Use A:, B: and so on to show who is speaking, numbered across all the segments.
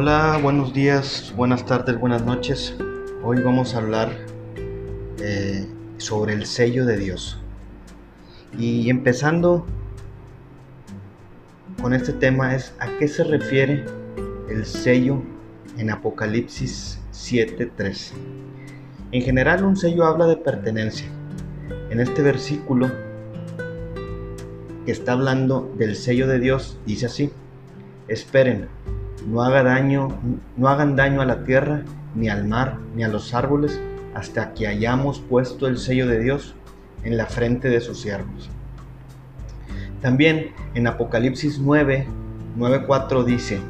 A: Hola, buenos días, buenas tardes, buenas noches. Hoy vamos a hablar eh, sobre el sello de Dios. Y empezando con este tema es a qué se refiere el sello en Apocalipsis 7:3. En general un sello habla de pertenencia. En este versículo que está hablando del sello de Dios dice así: Esperen, no haga daño, no hagan daño a la tierra, ni al mar, ni a los árboles, hasta que hayamos puesto el sello de Dios en la frente de sus siervos. También en Apocalipsis 9, 9.4 dice,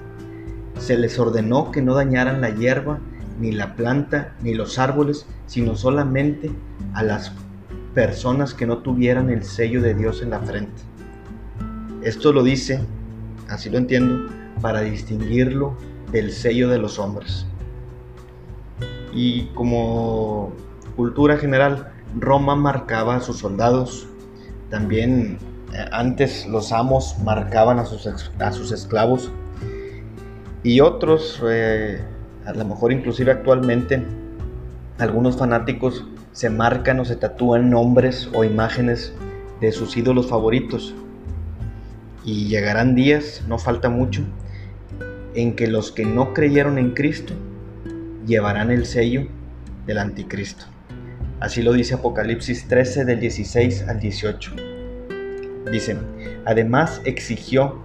A: se les ordenó que no dañaran la hierba, ni la planta, ni los árboles, sino solamente a las personas que no tuvieran el sello de Dios en la frente. Esto lo dice, así lo entiendo, para distinguirlo del sello de los hombres. Y como cultura general, Roma marcaba a sus soldados, también eh, antes los amos marcaban a sus, a sus esclavos y otros, eh, a lo mejor inclusive actualmente, algunos fanáticos se marcan o se tatúan nombres o imágenes de sus ídolos favoritos. Y llegarán días, no falta mucho, en que los que no creyeron en Cristo llevarán el sello del anticristo. Así lo dice Apocalipsis 13 del 16 al 18. Dice, además exigió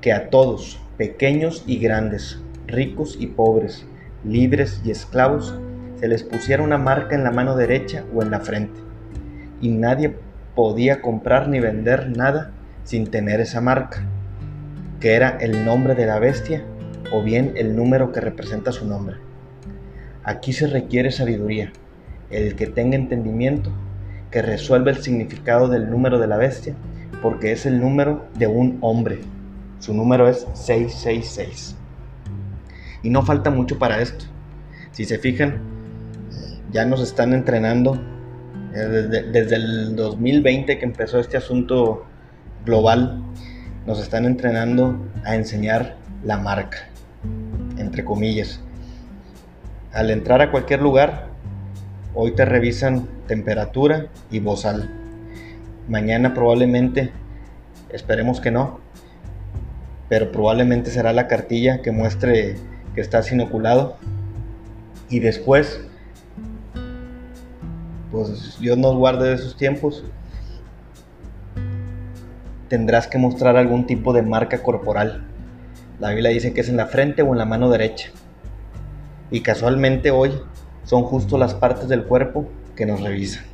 A: que a todos, pequeños y grandes, ricos y pobres, libres y esclavos, se les pusiera una marca en la mano derecha o en la frente. Y nadie podía comprar ni vender nada sin tener esa marca que era el nombre de la bestia o bien el número que representa su nombre. Aquí se requiere sabiduría, el que tenga entendimiento, que resuelva el significado del número de la bestia, porque es el número de un hombre. Su número es 666. Y no falta mucho para esto. Si se fijan, ya nos están entrenando eh, desde, desde el 2020 que empezó este asunto global nos están entrenando a enseñar la marca, entre comillas. Al entrar a cualquier lugar, hoy te revisan temperatura y bozal. Mañana probablemente, esperemos que no, pero probablemente será la cartilla que muestre que estás inoculado. Y después, pues Dios nos guarde de esos tiempos, tendrás que mostrar algún tipo de marca corporal. La Biblia dice que es en la frente o en la mano derecha. Y casualmente hoy son justo las partes del cuerpo que nos revisan.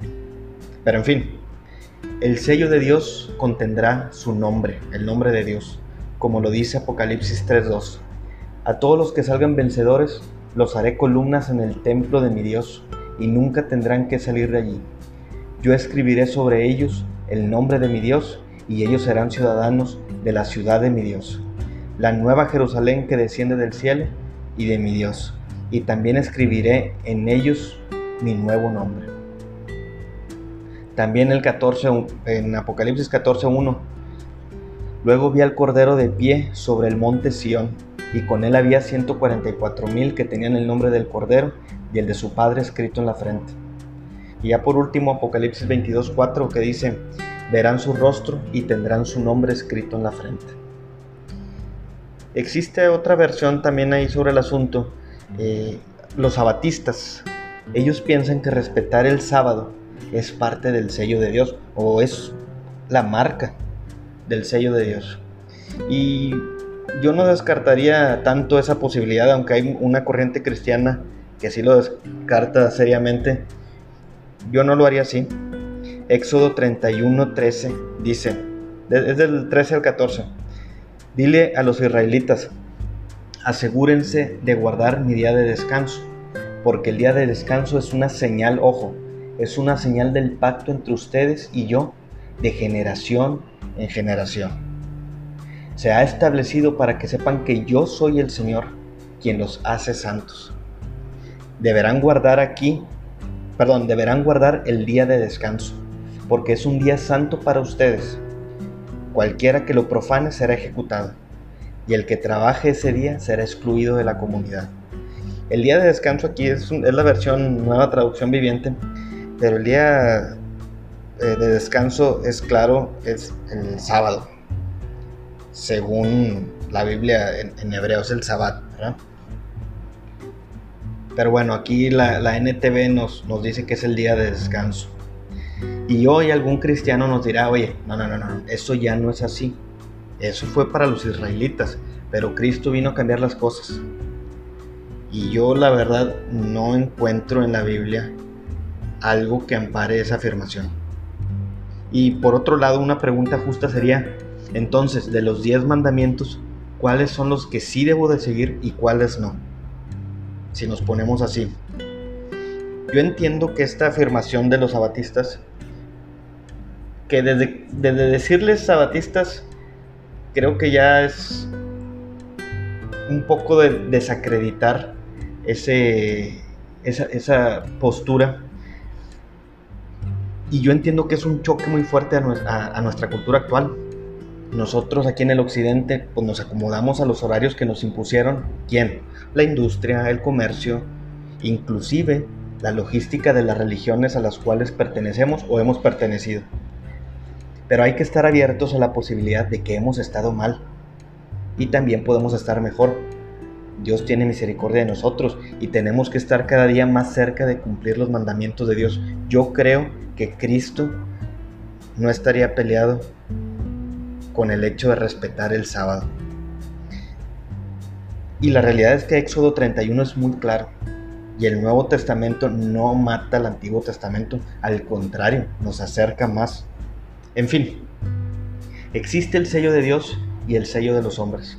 A: Pero en fin, el sello de Dios contendrá su nombre, el nombre de Dios, como lo dice Apocalipsis 3.2. A todos los que salgan vencedores los haré columnas en el templo de mi Dios y nunca tendrán que salir de allí. Yo escribiré sobre ellos el nombre de mi Dios y ellos serán ciudadanos de la ciudad de mi Dios, la nueva Jerusalén que desciende del cielo y de mi Dios, y también escribiré en ellos mi nuevo nombre. También el 14, en Apocalipsis 14.1, luego vi al Cordero de pie sobre el monte Sión, y con él había 144 mil que tenían el nombre del Cordero y el de su Padre escrito en la frente. Y ya por último Apocalipsis 22.4 que dice, verán su rostro y tendrán su nombre escrito en la frente. Existe otra versión también ahí sobre el asunto. Eh, los sabatistas, ellos piensan que respetar el sábado es parte del sello de Dios o es la marca del sello de Dios. Y yo no descartaría tanto esa posibilidad, aunque hay una corriente cristiana que sí lo descarta seriamente. Yo no lo haría así. Éxodo 31, 13 dice, es del 13 al 14, dile a los israelitas, asegúrense de guardar mi día de descanso, porque el día de descanso es una señal, ojo, es una señal del pacto entre ustedes y yo, de generación en generación. Se ha establecido para que sepan que yo soy el Señor, quien los hace santos. Deberán guardar aquí, perdón, deberán guardar el día de descanso porque es un día santo para ustedes. Cualquiera que lo profane será ejecutado. y el que trabaje ese día será excluido de la comunidad. El día de descanso aquí es, la versión nueva traducción viviente, pero el día eh, de descanso es claro, es el sábado, según la Biblia en, hebreo es el sábado, Pero bueno, aquí la, NTV nos, nos dice que es el día de descanso. Y hoy algún cristiano nos dirá, oye, no, no, no, no, eso ya no es así. Eso fue para los israelitas, pero Cristo vino a cambiar las cosas. Y yo la verdad no encuentro en la Biblia algo que ampare esa afirmación. Y por otro lado, una pregunta justa sería, entonces, de los diez mandamientos, ¿cuáles son los que sí debo de seguir y cuáles no? Si nos ponemos así. Yo entiendo que esta afirmación de los sabatistas, que desde, desde decirles sabatistas creo que ya es un poco de desacreditar ese, esa, postura. Y yo entiendo que es un choque muy fuerte a, nuestra cultura actual. Nosotros aquí en el occidente pues nos acomodamos a los horarios que nos impusieron. ¿Quién? La industria, el comercio, inclusive la logística de las religiones a las cuales pertenecemos o hemos pertenecido. Pero hay que estar abiertos a la posibilidad de que hemos estado mal y también podemos estar mejor. Dios tiene misericordia de nosotros y tenemos que estar cada día más cerca de cumplir los mandamientos de Dios. Yo creo que Cristo no estaría peleado con el hecho de respetar el sábado. Y la realidad es que Éxodo 31 es muy claro. Y el Nuevo Testamento no mata al Antiguo Testamento, al contrario, nos acerca más. En fin, existe el sello de Dios y el sello de los hombres.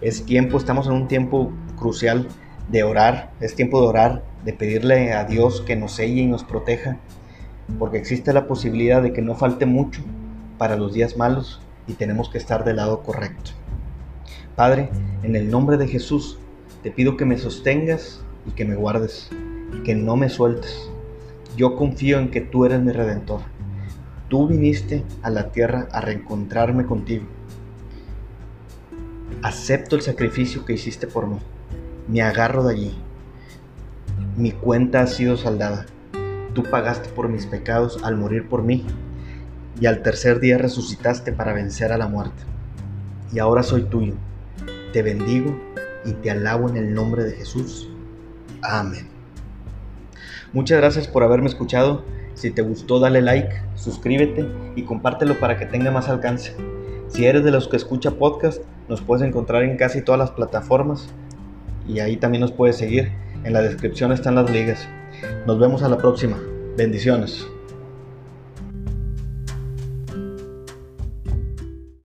A: Es tiempo, estamos en un tiempo crucial de orar, es tiempo de orar, de pedirle a Dios que nos selle y nos proteja, porque existe la posibilidad de que no falte mucho para los días malos y tenemos que estar del lado correcto. Padre, en el nombre de Jesús, te pido que me sostengas y que me guardes, que no me sueltes. Yo confío en que tú eres mi redentor Tú viniste a la tierra a reencontrarme contigo. Acepto el sacrificio que hiciste por mí. Me agarro de allí. Mi cuenta ha sido saldada. Tú pagaste por mis pecados al morir por mí. Y al tercer día resucitaste para vencer a la muerte. Y ahora soy tuyo. Te bendigo y te alabo en el nombre de Jesús. Amén. Muchas gracias por haberme escuchado. Si te gustó, dale like, suscríbete y compártelo para que tenga más alcance. Si eres de los que escucha podcast, nos puedes encontrar en casi todas las plataformas y ahí también nos puedes seguir. En la descripción están las ligas. Nos vemos a la próxima. Bendiciones.